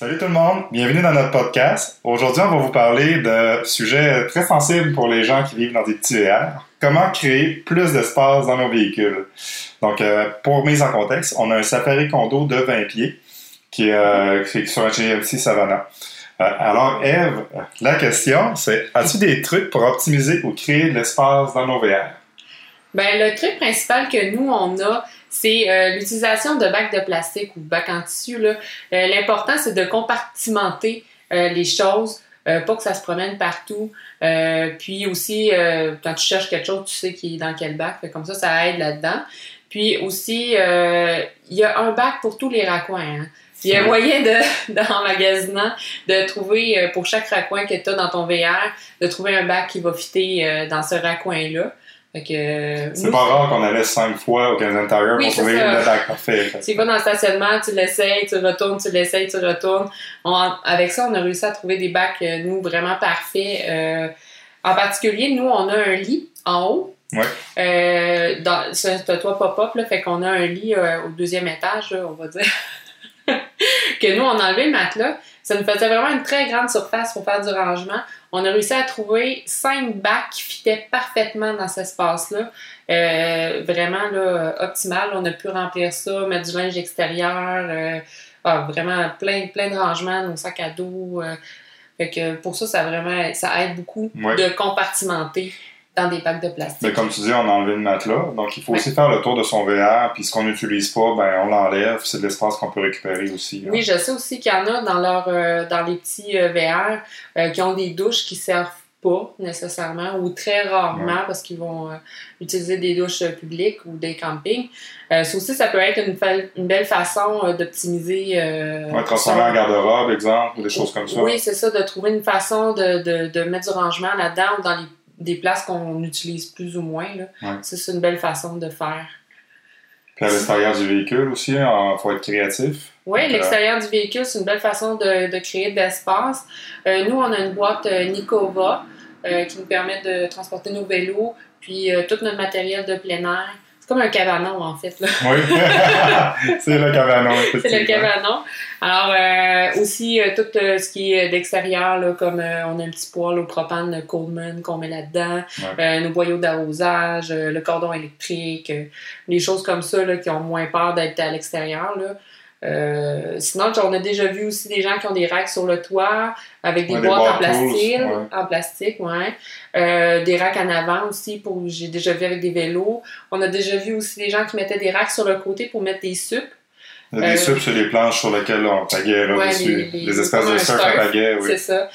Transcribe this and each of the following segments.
Salut tout le monde, bienvenue dans notre podcast. Aujourd'hui, on va vous parler de sujets très sensibles pour les gens qui vivent dans des petits VR. Comment créer plus d'espace dans nos véhicules. Donc, euh, pour mise en contexte, on a un Safari Condo de 20 pieds qui est, euh, qui est sur un GMC Savannah. Euh, alors, Eve, la question, c'est as-tu des trucs pour optimiser ou créer de l'espace dans nos VR? Ben, le truc principal que nous, on a, c'est euh, l'utilisation de bacs de plastique ou bacs en tissu. Euh, L'important, c'est de compartimenter euh, les choses, euh, pas que ça se promène partout. Euh, puis aussi, euh, quand tu cherches quelque chose, tu sais qui est dans quel bac. Fait comme ça, ça aide là-dedans. Puis aussi, euh, il y a un bac pour tous les raccoins. hein. Il y a moyen de, en magasinant, de trouver euh, pour chaque raccoin que tu as dans ton VR, de trouver un bac qui va fitter euh, dans ce raccoin-là. Euh, C'est pas rare qu'on allait cinq fois au Canadian Tire Oui, pour trouver ça. le bac parfait. tu vas dans le stationnement, tu l'essayes, tu retournes, tu l'essayes, tu retournes. On- avec ça, on a réussi à trouver des bacs, euh, nous, vraiment parfaits. Euh, en particulier, nous, on a un lit en haut. Ouais. Euh, dans, c'est un toit pop-up, là, fait qu'on a un lit euh, au deuxième étage, là, on va dire. que nous, on a enlevé le matelas. Ça nous faisait vraiment une très grande surface pour faire du rangement. On a réussi à trouver cinq bacs qui fitaient parfaitement dans cet espace-là. Euh, vraiment là, optimal. On a pu remplir ça, mettre du linge extérieur, euh, ah, vraiment plein, plein de rangements, nos sacs à dos. euh. fait que pour ça, ça vraiment ça aide beaucoup Ouais. de compartimenter dans des bacs de plastique. Mais comme tu dis, on a enlevé le matelas. Donc, il faut Ouais. aussi faire le tour de son VR. Puis, ce qu'on n'utilise pas, ben, on l'enlève. C'est de l'espace qu'on peut récupérer aussi. hein. Oui, je sais aussi qu'il y en a dans leur euh, dans les petits euh, VR euh, qui ont des douches qui servent pas nécessairement ou très rarement Ouais. parce qu'ils vont euh, utiliser des douches euh, publiques ou des campings. Euh, ça aussi, ça peut être une, belle façon d'optimiser. Ouais, transformer en garde-robe, exemple, ou des choses comme ça. Oui, c'est ça, de trouver une façon de, de, de mettre du rangement là-dedans ou dans les, des places qu'on utilise plus ou moins. Là. Ouais. Ça, c'est une belle façon de faire. Puis, à l'extérieur du véhicule aussi, il faut être créatif. Oui, Donc, l'extérieur du véhicule, c'est une belle façon de, de créer de l'espace. Euh, nous, on a une boîte euh, Nikova euh, qui nous permet de transporter nos vélos, puis euh, tout notre matériel de plein air. C'est comme un cabanon, en fait. Là. Oui, c'est le cabanon. C'est le cabanon. Alors, euh, aussi, euh, tout euh, ce qui est d'extérieur, comme on a un petit poêle au propane Coleman qu'on met là-dedans, Ouais. nos boyaux d'arrosage, le cordon électrique, des choses comme ça là, qui ont moins peur d'être à l'extérieur. Euh, sinon, on a déjà vu aussi des gens qui ont des racks sur le toit avec des Ouais, des boîtes en plastique, ouais. en plastique, ouais. Euh, des racks en avant aussi pour j'ai déjà vu avec des vélos. On a déjà vu aussi des gens qui mettaient des racks sur le côté pour mettre des. Il y a des Euh, subs sur les planches sur lesquelles on pagaie là, dessus. les- Les, les- espèces comme de surf à pagaie, oui. C'est ça.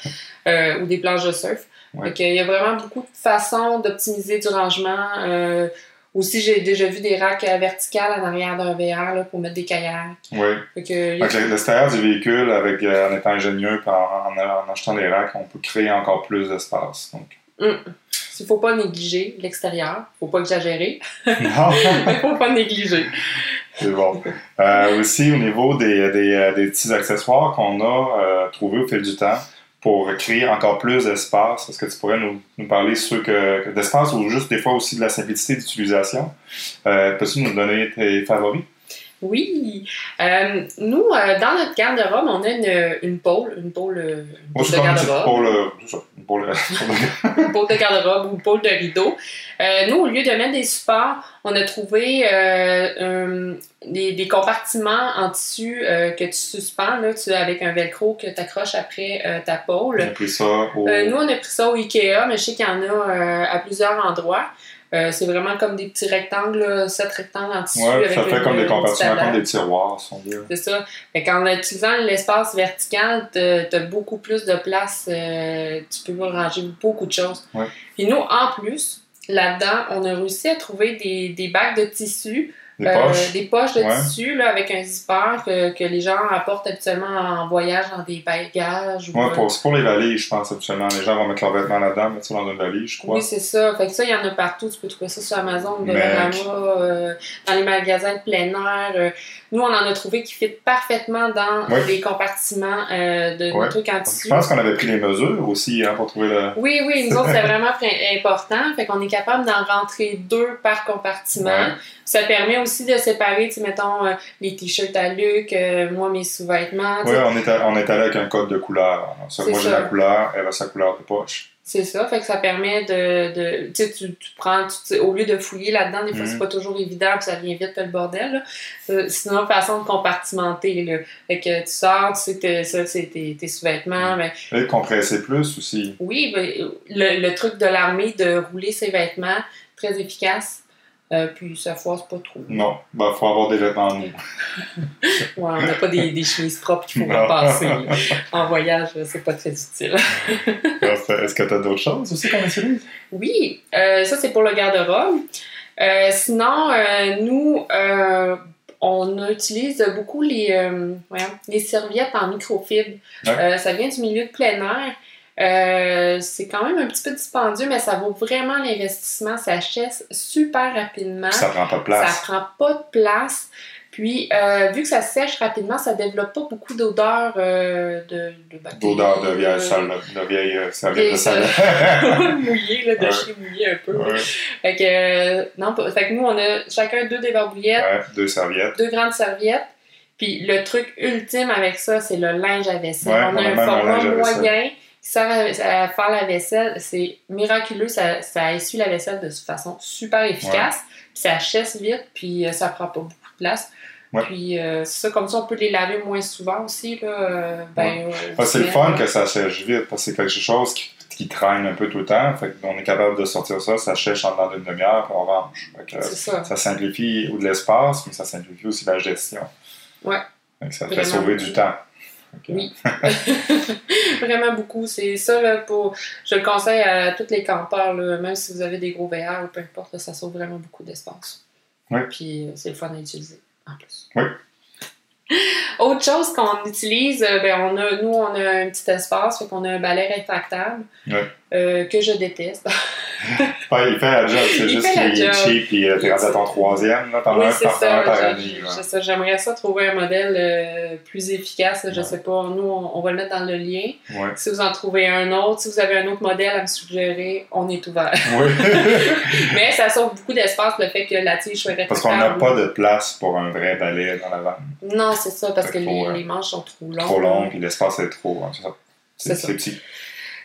Euh, ou des planches de surf. Fait qu'il y a vraiment beaucoup de façons d'optimiser du rangement. Aussi, j'ai déjà vu des racks euh, verticales en arrière d'un VR là, pour mettre des kayaks. Oui. Fait que, du véhicule, avec, euh, en étant ingénieux, en, en- en achetant des racks, on peut créer encore plus d'espace. Donc, Il ne faut pas négliger l'extérieur. faut pas exagérer. non, Il faut pas négliger. c'est bon. Euh, aussi, au niveau des, des, des petits accessoires qu'on a euh, trouvés au fil du temps pour créer encore plus d'espace, est-ce que tu pourrais nous, parler que d'espace ou juste des fois aussi de la simplicité d'utilisation? Euh, Peux-tu nous donner tes favoris? Oui. Euh, nous, euh, dans notre garde-robe, on a une, une pôle, une pôle, euh, une pôle de garde-robe. une pôle, une pôle de garde-robe ou une pôle de rideau. Euh, nous, au lieu de mettre des supports, on a trouvé des, des compartiments en tissu que tu suspends là, tu, avec un velcro que tu accroches après ta pôle. J'ai pris ça au... Euh, nous, on a pris ça au Ikea, mais je sais qu'il y en a à plusieurs endroits. Euh, c'est vraiment comme des petits rectangles, sept rectangles en tissu. Ouais, avec ça fait une- comme des compartiments, comme des tiroirs, si on dit. c'est ça. Fait qu'en utilisant l'espace vertical, t'as as beaucoup plus de place. euh, tu peux ranger beaucoup de choses. Ouais. Puis nous, en plus, là-dedans, on a réussi à trouver des, des bacs de tissu. Des euh, poches? des poches de Ouais. tissu là, avec un zipper que, que les gens apportent habituellement en voyage dans des bagages. ou, Ouais, pour, c'est pour les valises, je pense, habituellement. Les gens vont mettre leurs vêtements là-dedans, mettre ça dans une valise, je crois. Oui, c'est ça. Fait que ça, il y en a partout. Tu peux trouver ça sur Amazon, Dollarama, euh, dans les magasins de plein air. euh. Nous, on en a trouvé qui fit parfaitement dans les compartiments euh, de trucs en Je tissu. pense qu'on avait pris les mesures aussi hein, pour trouver le. Oui, oui, nous autres, c'est vraiment important. Fait qu'on est capable d'en rentrer deux par compartiment. Ouais. Ça permet aussi de séparer, tu sais, mettons, euh, les t-shirts à Luc, euh, moi, mes sous-vêtements. Oui, on est, à- on est allé avec un code de couleur. Ça, moi, j'ai la couleur, elle a sa couleur de poche. C'est ça, fait que ça permet de. de tu sais, tu, prends, tu sais, au lieu de fouiller là-dedans, des fois, Mhm. c'est pas toujours évident, puis ça devient vite le bordel. Là. Euh, sinon, façon de compartimenter. Là. Fait que tu sors, tu sais que ça, c'est tes, tes sous-vêtements. Mhm. mais Et compresser plus aussi. oui, ben, le, le truc de l'armée de rouler ses vêtements, très efficace. Euh, puis ça force pas trop. Non, il faut avoir des vêtements mous. Ouais, on n'a pas des, des chemises propres qu'il faut Non. repasser. là. En voyage, c'est pas très utile. Est-ce que tu as d'autres choses? Aussi qu'on utilise? Oui, euh, ça c'est pour le garde-robe. Euh, sinon, euh, nous, euh, on utilise beaucoup les, euh, voyons, les serviettes en microfibre. Ouais. Euh, ça vient du milieu de plein air. Euh, c'est quand même un petit peu dispendieux, mais ça vaut vraiment l'investissement. Ça achète super rapidement. Ça prend pas de place. Ça prend pas de place. Puis, euh, vu que ça sèche rapidement, ça développe pas beaucoup d'odeur euh, de, de bactéries. D'odeur de vieille euh, salle, de vieille euh, serviette de vieille salle. mouillé, là, de Ouais. chez mouillé un peu. ouais. Fait que, euh, non, fait que nous, on a chacun deux débarbouillettes, Ouais, deux serviettes. deux grandes serviettes. Puis le truc ultime avec ça, c'est le linge à vaisselle. On a un format moyen sert à, à faire la vaisselle. C'est miraculeux. Ça, ça essuie la vaisselle de façon super efficace. Puis ça chasse vite, puis euh, ça prend pas beaucoup de place. Ouais. Puis euh, c'est ça, comme ça, on peut les laver moins souvent aussi. Là, euh, ben, euh, c'est le fun que ça sèche vite parce que c'est quelque chose qui, qui traîne un peu tout le temps. Fait qu'on est capable de sortir ça, ça sèche en dedans d'une demi-heure, puis on range. Fait que, ça. ça simplifie ou de l'espace, mais ça simplifie aussi la gestion. Ouais. Fait que ça fait Vraiment sauver beaucoup. du temps. Oui. Vraiment beaucoup. C'est ça, là, pour... je le conseille à tous les campeurs, là, même si vous avez des gros VR ou peu importe, là, ça sauve vraiment beaucoup d'espace. Oui. Puis euh, c'est le fun à utiliser, en plus. Oui. Autre chose qu'on utilise, euh, ben, on a, nous, on a un petit espace, fait qu'on a un balai rétractable Ouais. Euh, que je déteste. Ouais, il fait la job, c'est juste qu'il est cheap, puis euh, t'es rendu à ton troisième, là, t'en oui, un ça. par année. c'est ça. J'aimerais ça trouver un modèle euh, plus efficace. là, Je Ouais. sais pas. Nous, on, on va le mettre dans le lien. Ouais. Si vous en trouvez un autre, si vous avez un autre modèle à me suggérer, on est ouvert. Mais ça sauve beaucoup d'espace le fait que la tige soit Parce qu'on n'a pas de place pour un vrai balai dans la vanne. Non, c'est ça, parce que Fait les, les manches sont trop longues. Trop long, puis l'espace est trop. hein, c'est petit.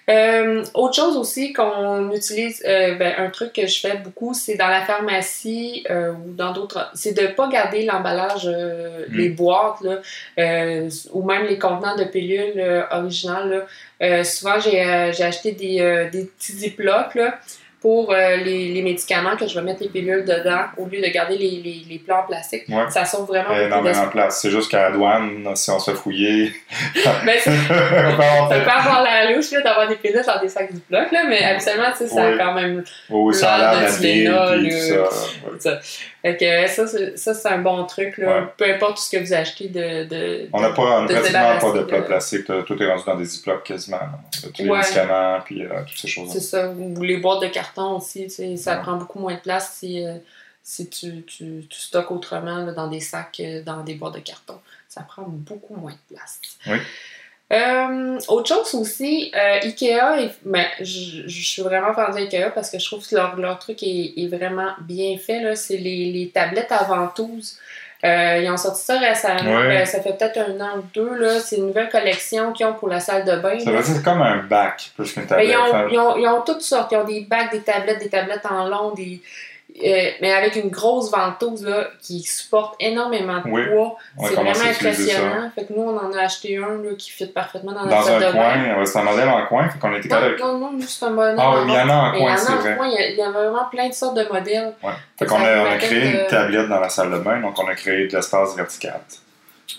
Euh, autre chose aussi qu'on utilise, euh, ben, un truc que je fais beaucoup, c'est dans la pharmacie euh, ou dans d'autres, c'est de pas garder l'emballage, euh, Mm. les boîtes là, euh, ou même les contenants de pilules originales. Là. Euh, souvent, j'ai j'ai acheté des, euh, des petits ziplocs là, pour euh, les, les médicaments que je vais mettre les pilules dedans au lieu de garder les, les, les plats en plastique. Ouais. Ça sauve vraiment beaucoup Énormément d'espace. de place. C'est juste qu'à la douane, si on se fait fouiller, Ben, ça peut avoir l'air louche d'avoir des pilules dans des sacs Ziploc, là, mais habituellement, ça Oui. a quand même Oui, ça a l'air de euh, ça. ouais. Ça. Fait que ça, c'est, ça, c'est un bon truc. Là. Ouais. Peu importe ce que vous achetez de. de On n'a pas, on de pratiquement pas de débarrasser plat de- plastique. Tout est rendu dans des ziplocs quasiment. Tous les Ouais. médicaments, puis euh, toutes ces choses-là. C'est ça. Ou les boîtes de carton aussi. tu sais, Ça Ouais. prend beaucoup moins de place si, euh, si tu, tu, tu stockes autrement là, dans des sacs, euh, dans des boîtes de carton. Ça prend beaucoup moins de place. Oui. Euh, autre chose aussi, euh, Ikea, est- ben, je, je suis vraiment fan d'Ikea parce que je trouve que leur, leur truc est, est vraiment bien fait. là. C'est les, les tablettes à ventouses. Euh, ils ont sorti ça récemment, Ouais. ben, ça fait peut-être un an ou deux. là. C'est une nouvelle collection qu'ils ont pour la salle de bain. Ça c'est comme un bac plus qu'une Ben, tablette. ils, ont, ils, ont, ils ont toutes sortes. Ils ont des bacs, des tablettes, des tablettes en long, des, euh, mais avec une grosse ventouse là, qui supporte énormément de Oui. poids. C'est vraiment impressionnant. Fait que nous, on en a acheté un là, qui fit parfaitement dans, la Dans salle de bain. coin, c'est un modèle en coin, fait qu'on était Non, non, non, un modèle. Ah en il y en a en coin, il y c'est a en vrai. coin, il y a- il y a vraiment plein de sortes de modèles. Ouais. Fait qu'on a, on a permet créé de- une tablette dans la salle de bain, donc on a créé de l'espace vertical.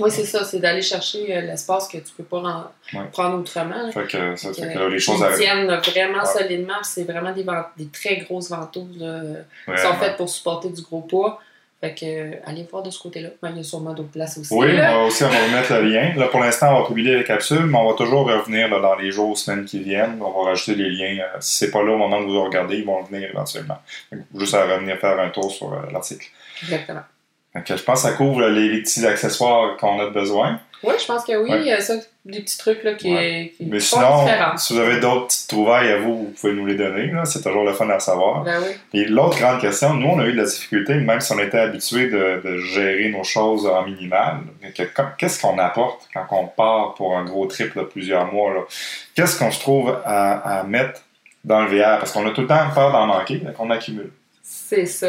Oui, c'est ça, c'est d'aller chercher euh, l'espace que tu peux pas Ouais. prendre autrement. là. Fait que, ça, fait que là, les choses Ils tiennent là, vraiment Ouais. solidement, c'est vraiment des, des très grosses ventouses. là. Ils sont faites pour supporter du gros poids. Fait que, euh, allez voir de ce côté-là. Mais il y a sûrement d'autres places aussi. Oui, on là. va aussi on va remettre le lien. Là, pour l'instant, on va publier les capsules, mais on va toujours revenir là, dans les jours ou semaines qui viennent. On va rajouter les liens. Euh, si c'est pas là au moment où vous regardez, ils vont venir éventuellement. Donc, juste à revenir faire un tour sur euh, l'article. Exactement. Je pense que ça couvre les, les petits accessoires qu'on a besoin. Oui, je pense que oui. Ouais. Il y a ça, des petits trucs là, qui, Ouais. qui Mais sinon, différents. si vous avez d'autres petites trouvailles à vous, vous pouvez nous les donner. C'est toujours le fun à savoir. Ben oui. Et l'autre grande question, nous, on a eu de la difficulté, même si on était habitué de, de gérer nos choses en minimal. Qu'est-ce qu'on apporte quand on part pour un gros trip de plusieurs mois? Qu'est-ce qu'on se trouve à, à mettre dans le VR? Parce qu'on a tout le temps peur d'en manquer, donc on accumule. C'est ça.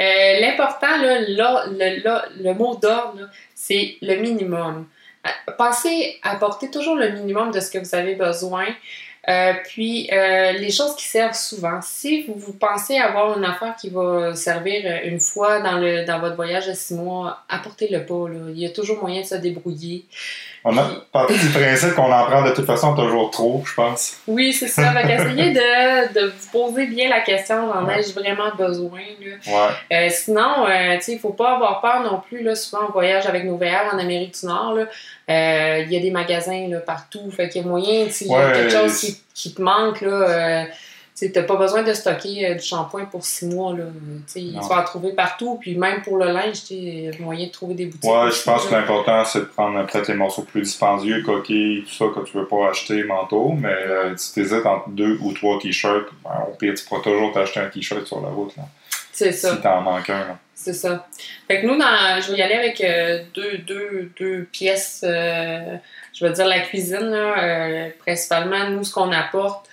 Euh, L'important, là, le, le mot d'ordre, c'est le minimum. Pensez à apporter toujours le minimum de ce que vous avez besoin. Euh, puis, euh, les choses qui servent souvent. Si vous, vous pensez avoir une affaire qui va servir euh, une fois dans, le, dans votre voyage de six mois, apportez-le pas. Là. Il y a toujours moyen de se débrouiller. On a parti du principe qu'on en prend de toute façon toujours trop, je pense. Oui, c'est ça. Fait qu'essayez de, de vous poser bien la question, j'en ai-je vraiment besoin? Là? Ouais. Euh, sinon, euh, tu sais, il faut pas avoir peur non plus. Là, souvent, on voyage avec nos VR en Amérique du Nord. là. Euh, Il y a des magasins là, partout. Fait qu'il y a moyen, tu sais, il y a quelque chose qui, qui te manque. Là, euh, t'as pas besoin de stocker euh, du shampoing pour six mois. Là. Tu Non. tu vas en trouver partout. Puis même pour le linge, il y a moyen de trouver des boutiques. Ouais, je pense que l'important, c'est de prendre peut-être les morceaux plus dispendieux, coquilles, tout ça, que tu veux pas acheter manteau. Mais euh, si tu hésites entre deux ou trois t-shirts, ben, au pire, tu pourras toujours t'acheter un t-shirt sur la route, là, C'est ça. si t'en manques un. là. C'est ça. Fait que nous, dans, je vais y aller avec euh, deux, deux, deux pièces. euh, je vais dire la cuisine, là, euh, principalement, nous, ce qu'on apporte,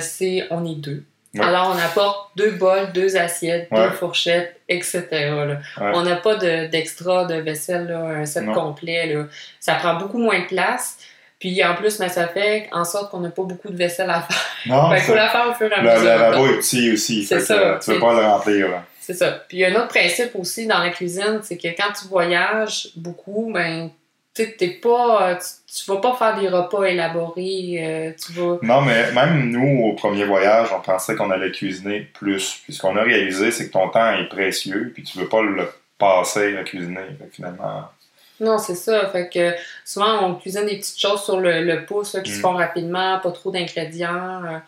c'est on est deux. Ouais. Alors, on apporte deux bols, deux assiettes, Ouais. deux fourchettes, etc. là. Ouais. On n'a pas de- d'extra de, vaisselle, là, un set Non. complet. Là. Ça prend beaucoup moins de place. Puis en plus, mais ça fait en sorte qu'on n'a pas beaucoup de vaisselle à faire. Non, Fait qu'il faut la faire au fur et à le mesure. lavabo est petit aussi, C'est que, ça, euh, tu veux c'est- pas le remplir. Là. C'est ça. Puis il y a un autre principe aussi dans la cuisine, c'est que quand tu voyages beaucoup, ben t'es pas, tu, tu vas pas faire des repas élaborés, euh, tu vas. Non, mais même nous, au premier voyage, on pensait qu'on allait cuisiner plus. Puis ce qu'on a réalisé, c'est que ton temps est précieux, puis tu veux pas le passer à cuisiner. Finalement, Non, c'est ça. Fait que souvent on cuisine des petites choses sur le, le pouce là, qui se Mm. font rapidement, pas trop d'ingrédients. euh,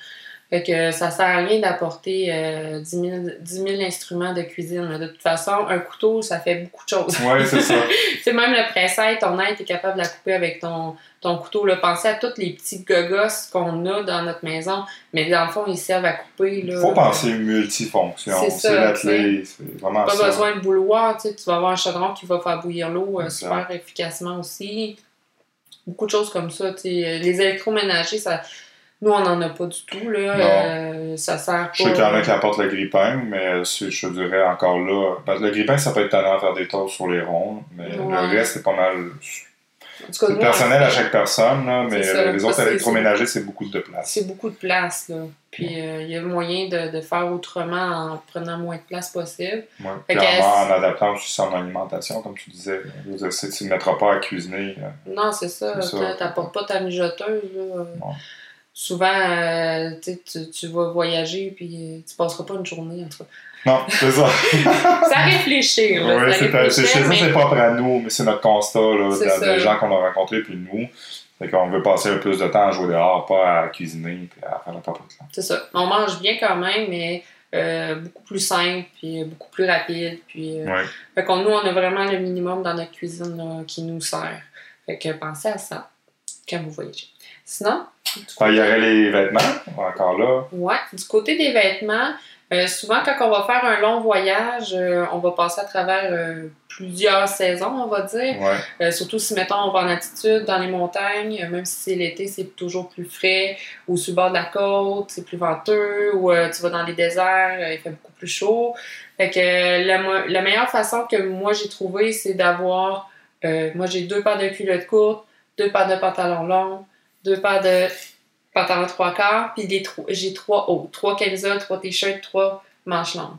fait que ça sert à rien d'apporter euh, 10, 000, 10 000 instruments de cuisine. De toute façon, un couteau, ça fait beaucoup de choses. ouais, c'est ça. C'est même le pressail, ton aide, tu es capable de la couper avec ton, ton couteau. Là. Pensez à tous les petits gogos qu'on a dans notre maison, mais dans le fond, ils servent à couper. Là. faut penser multifonction. C'est ça, c'est vraiment Pas ça. besoin de bouloir, tu sais, tu vas avoir un chaudron qui va faire bouillir l'eau euh, super efficacement aussi. Beaucoup de choses comme ça. tu sais. Les électroménagers, ça, nous, on n'en a pas du tout. Là. Euh, ça sert pas. Je sais qu'il y en a qui apportent le grille-pain, mais je dirais encore là. Parce que le grille-pain, ça peut être tannant à faire des toasts sur les ronds, mais Ouais. le reste, c'est pas mal. C'est personnel on- à chaque personne, là, mais ça. les autres électroménagers, c'est beaucoup de place. C'est beaucoup de place, là. Puis euh, il y a moyen de, de faire autrement en prenant moins de place possible. Ouais. Fait que- en, adaptant aussi son alimentation, comme tu disais. Tu ne mettras pas à cuisiner. euh, Non, c'est ça. T'a- T'apportes pas ta mijoteuse, là. Souvent, euh, tu, tu, vas voyager, puis euh, tu passeras pas une journée, en tout cas. Non, c'est ça. Ça réfléchir, ça c'est ça, mais- c'est propre à nous, mais c'est notre constat là, de- des gens qu'on a rencontrés puis nous. Fait qu'on veut passer un peu plus de temps à jouer dehors, pas à cuisiner puis à faire la là. C'est ça. On mange bien quand même, mais euh, beaucoup plus simple, puis beaucoup plus rapide. Puis, euh, Ouais. Fait qu'on nous, on a vraiment le minimum dans notre cuisine là, qui nous sert. Fait que pensez à ça quand vous voyagez. Sinon, Il y aurait les vêtements, encore là. Ouais, du côté des vêtements, euh, souvent quand on va faire un long voyage, euh, on va passer à travers euh, plusieurs saisons, on va dire. Ouais. Surtout si, mettons, on va en altitude, dans les montagnes, même si c'est l'été, c'est toujours plus frais, ou sur le bord de la côte, c'est plus venteux, ou tu vas dans les déserts, il fait beaucoup plus chaud. Fait que la, la meilleure façon que moi j'ai trouvé, c'est d'avoir, moi j'ai deux paires de culottes courtes, deux paires de pantalons longs, deux paires de pantalons trois quarts, puis des tro- j'ai trois hauts, trois camisoles, trois t-shirts, trois manches longues.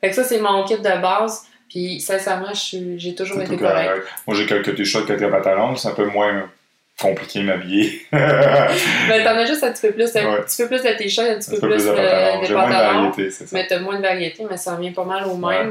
Fait que ça, c'est mon kit de base. Puis sincèrement, j'ai toujours été correct. correct. Moi, j'ai quelques t-shirts, quelques pantalons. C'est un peu moins compliqué de m'habiller. Ben, t'en as juste un petit peu plus, un Ouais. petit peu plus de t-shirts, un petit un peu plus plus de pantalons. de moins variété, ça. Mais t'as moins de variété, mais ça revient pas mal au Ouais.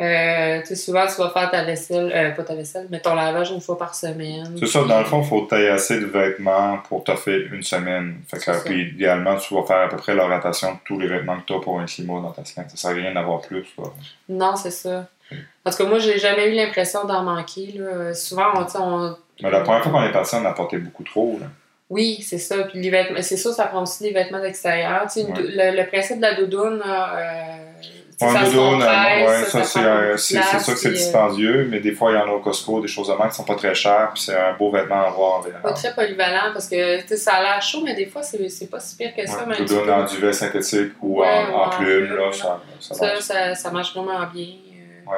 Euh, tu sais, souvent, tu vas faire ta vaisselle, euh, pas ta vaisselle, mais ton lavage une fois par semaine. C'est ça, dans le fond, il faut tailler assez de vêtements pour te faire une semaine. Fait que, puis, idéalement, tu vas faire à peu près la rotation de tous les vêtements que tu as pour un climat dans ta semaine. Ça sert à rien d'avoir plus. là. Non, c'est ça. Tout cas, moi, j'ai jamais eu l'impression d'en manquer. Là. Souvent, on, on... Mais la première fois qu'on est parti, on apportait beaucoup trop. Là. Oui, c'est ça. Puis les vêtements, c'est ça, ça prend aussi des vêtements d'extérieur. Tu sais, Ouais. le, le principe de la doudoune, là, euh, Un ça compresse, ouais, ça, ça, c'est sûr que c'est euh, dispendieux, mais des fois, il y en a au Costco, des choses de même qui sont pas très chères, puis c'est un beau vêtement à avoir en Pas très polyvalent parce que tu sais, ça a l'air chaud, mais des fois, c'est pas si pire que ça. Ouais, même en duvet synthétique ou Ouais, en, en en plume, là, ça, ça, Ça, marche. ça, ça marche vraiment bien. euh.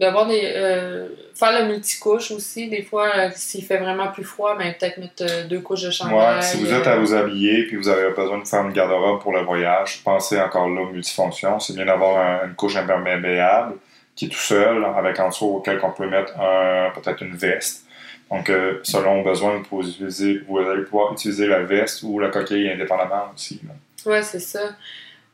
D'avoir des. euh, faire le multicouche aussi, des fois, euh, s'il fait vraiment plus froid, ben, peut-être mettre euh, deux couches de chandail. Ouais, si vous êtes à euh, vous habiller puis vous avez besoin de faire une garde-robe pour le voyage, pensez encore là au multifonction. C'est bien d'avoir un- une couche imperméable qui est tout seul, avec en dessous auquel on peut mettre un- peut-être une veste. Donc, euh, selon besoin, vous, pouvez utiliser, vous allez pouvoir utiliser la veste ou la coquille indépendamment aussi. là. Ouais, c'est ça.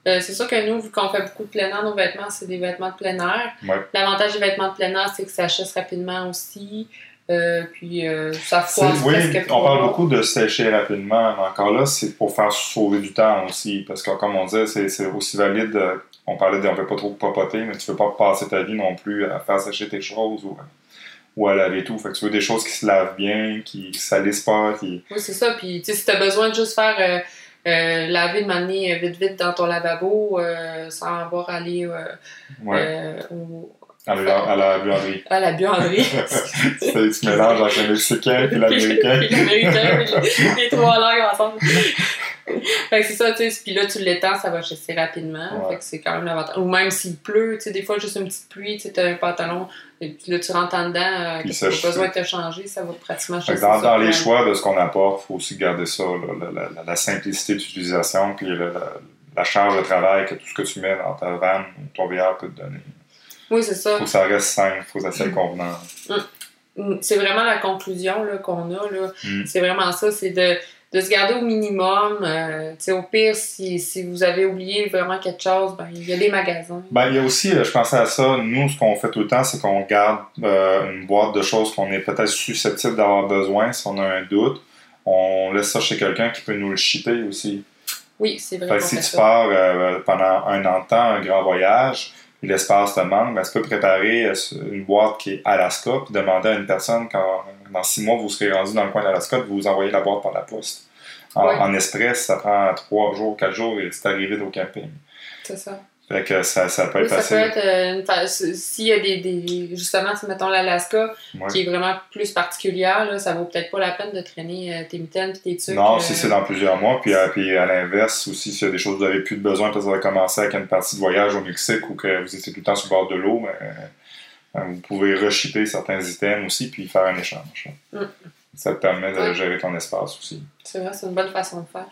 Euh, c'est sûr que nous, vu qu'on fait beaucoup de plein air, nos vêtements, c'est des vêtements de plein air. Ouais. L'avantage des vêtements de plein air, c'est que ça chasse rapidement aussi. Euh, puis euh, ça froisse Oui, presque on parle beaucoup de sécher rapidement, mais encore là, c'est pour faire sauver du temps aussi. Parce que, comme on disait, c'est aussi valide. euh, On parlait de on peut pas trop papoter, mais tu veux pas passer ta vie non plus à faire sécher tes choses ou, ou à laver tout. Fait que tu veux des choses qui se lavent bien, qui salissent pas, qui. Oui, c'est ça. Puis, tu sais, si t'as besoin de juste faire euh, euh, laver de manière vite, vite dans ton lavabo, euh, sans avoir à aller euh, Ouais, euh, au- à, la, à la buanderie. à la buanderie. tu mélanges entre le mexicain et l'américain. L'américain, les trois langues ensemble. Fait que c'est ça, tu sais. Puis là, tu l'étends, ça va chasser rapidement. Ouais. Fait que c'est quand même l'avantage. Ou même s'il pleut, tu sais, des fois, juste une petite pluie, tu sais, t'as un pantalon, et puis là, tu rentres en dedans, euh, je pas besoin de te changer, ça va pratiquement chasser dans, dans les choix de ce qu'on apporte, il faut aussi garder ça, là, la, la- la- la simplicité d'utilisation, puis la, la- charge de travail que tout ce que tu mets dans ta van ou ton VR peut te donner. Oui, c'est ça. faut que ça reste simple, faut que ça soit convenant. Mm, C'est vraiment la conclusion là, qu'on a. Là. Mm. C'est vraiment ça, c'est de, de se garder au minimum. Euh, au pire, si, si vous avez oublié vraiment quelque chose, ben, il y a des magasins. Ben, il y a aussi, euh, je pensais à ça, nous, ce qu'on fait tout le temps, c'est qu'on garde euh, une boîte de choses qu'on est peut-être susceptible d'avoir besoin si on a un doute. On laisse ça chez quelqu'un qui peut nous le shipper aussi. Oui, c'est vrai. Si tu ça. pars euh, pendant un an de temps, un grand voyage, l'espace te manque, ben, tu peux préparer une boîte qui est Alaska, puis demander à une personne quand dans six mois vous serez rendu dans le coin d'Alaska, vous envoyer la boîte par la poste. En, express, ça prend trois jours, quatre jours et c'est arrivé au camping. C'est ça. Fait que ça, ça peut Oui, être ça facile. peut être euh, S'il y a des, des. Justement, si mettons l'Alaska, qui est vraiment plus particulière, là, ça vaut peut-être pas la peine de traîner euh, tes mitaines et tes trucs. Non, euh, si c'est dans plusieurs mois, puis, à- puis à l'inverse aussi, s'il y a des choses que vous n'avez plus de besoin, peut-être que vous avez commencé avec une partie de voyage au Mexique ou que vous étiez tout le temps sur le bord de l'eau, mais euh, vous pouvez reshipper certains items aussi puis faire un échange. Mm. Ça te permet de Ouais. gérer ton espace aussi. C'est vrai, c'est une bonne façon de faire.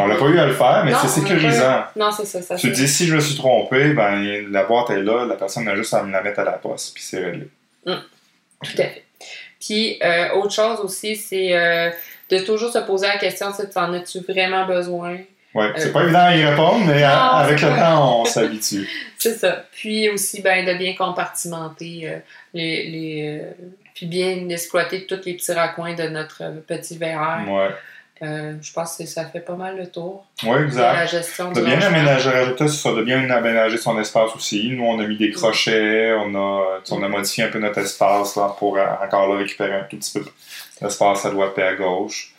On l'a pas eu à le faire, mais c'est sécurisant. Non, c'est ça. ça Tu dis, si je me suis trompé, ben, la boîte est là, la personne a juste à me la mettre à la poste, puis c'est réglé. Tout à fait. Puis, euh, autre chose aussi, c'est euh, de toujours se poser la question, c'est en as-tu vraiment besoin? C'est Euh, pas évident à y répondre, mais à- avec c'est le temps, on s'habitue. C'est ça. Puis aussi, ben, de bien compartimenter euh, les... les euh, puis bien exploiter tous les petits raccoins de notre petit VR. Ouais, Euh, je pense que ça fait pas mal le tour de exact. la gestion De bien aménager, rajouter ça, de bien aménager son espace aussi. Nous, on a mis des crochets, on a, on a modifié un peu notre espace là, pour encore là récupérer un tout petit peu d'espace à droite et à gauche.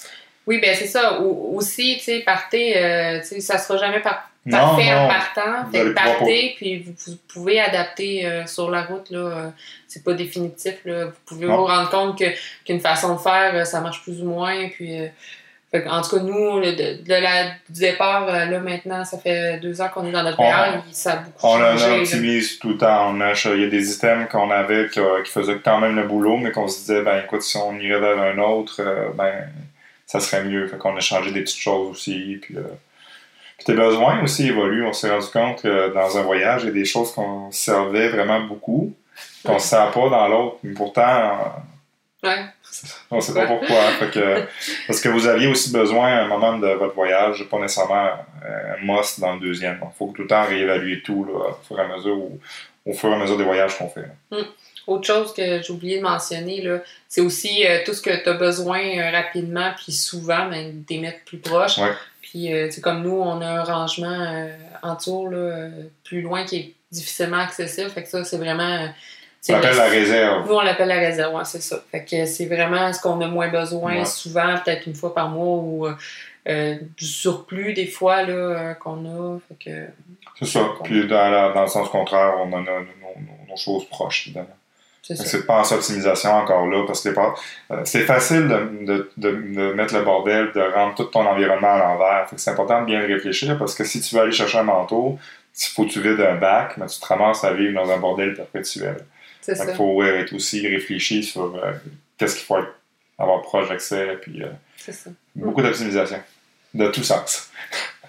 Oui, ben c'est ça. Aussi, tu sais, partez, euh, tu sais, ça sera jamais par- Non, parfait en partant. Fait partez, puis vous, vous pouvez adapter euh, sur la route, là. euh, c'est pas définitif, là. Vous pouvez Non. vous rendre compte qu'une façon de faire, euh, ça marche plus ou moins, puis... euh, fait en tout cas, nous, le- de, de la, du départ, là, maintenant, ça fait deux ans qu'on est dans notre VR, ça a beaucoup On changé. optimise tout le temps. On a- il y a des items qu'on avait qui, qui faisaient quand même le boulot, mais qu'on se disait, ben écoute, si on irait vers un autre, ben ça serait mieux. Fait qu'on a changé des petites choses aussi. Puis, euh, puis tes besoins aussi évoluent. On s'est rendu compte que dans un voyage, il y a des choses qu'on servait vraiment beaucoup, qu'on ne sert pas dans l'autre. Mais pourtant, Ouais. on sait pas pourquoi. Fait que, parce que vous aviez aussi besoin à un moment de votre voyage, pas nécessairement euh, un must dans le deuxième. Il faut tout le temps réévaluer tout là, au, fur et à mesure, où- au fur et à mesure des voyages qu'on fait. Autre chose que j'ai oublié de mentionner, c'est aussi euh, tout ce que tu as besoin euh, rapidement, puis souvent, ben, des mettre plus proches. Ouais. Puis, euh, comme nous, on a un rangement en tour là, plus loin qui est difficilement accessible. Fait que ça, c'est vraiment. On appelle la réserve. Nous, on l'appelle la réserve, ouais, c'est ça. Fait que c'est vraiment ce qu'on a moins besoin, Ouais. souvent, peut-être une fois par mois, ou du surplus, des fois, qu'on a. C'est ça. Puis dans, la- dans le sens contraire, on en a nos, nos- nos choses proches, évidemment. C'est. C'est pas en optimisation encore là, parce que par- euh, c'est facile de, de, de, de mettre le bordel, de rendre tout ton environnement à l'envers. C'est important de bien réfléchir, parce que si tu veux aller chercher un manteau, s'il faut que tu vides un bac, mais tu te ramasses à vivre dans un bordel perpétuel. C'est qu'il faut être aussi réfléchi sur euh, qu'est-ce qu'il faut avoir proche d'accès, puis euh, C'est ça. beaucoup d'optimisation. De tout sens.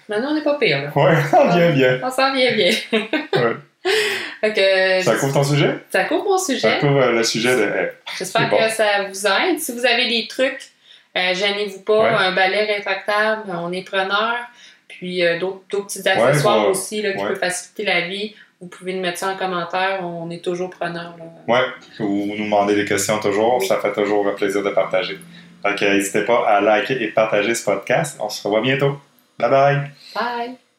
Maintenant, on n'est pas pire, là. Ouais, bien, bien. On s'en vient bien. Ouais. Fait que, Ça couvre ton sujet? ça couvre mon Ça sujet. couvre euh, le sujet de. J'espère bon. que ça vous aide. Si vous avez des trucs, euh, gênez-vous pas. Ouais. Un balai rétractable, on est preneur. Puis euh, d'autres d'autres petits accessoires Ouais, aussi là, qui Ouais. peuvent faciliter la vie. Vous pouvez nous mettre ça en commentaire. On est toujours preneur. là. Ouais, ou nous demander des questions toujours, Oui. ça fait toujours un plaisir de partager. Que n'hésitez pas à liker et partager ce podcast. On se revoit bientôt. Bye bye! Bye!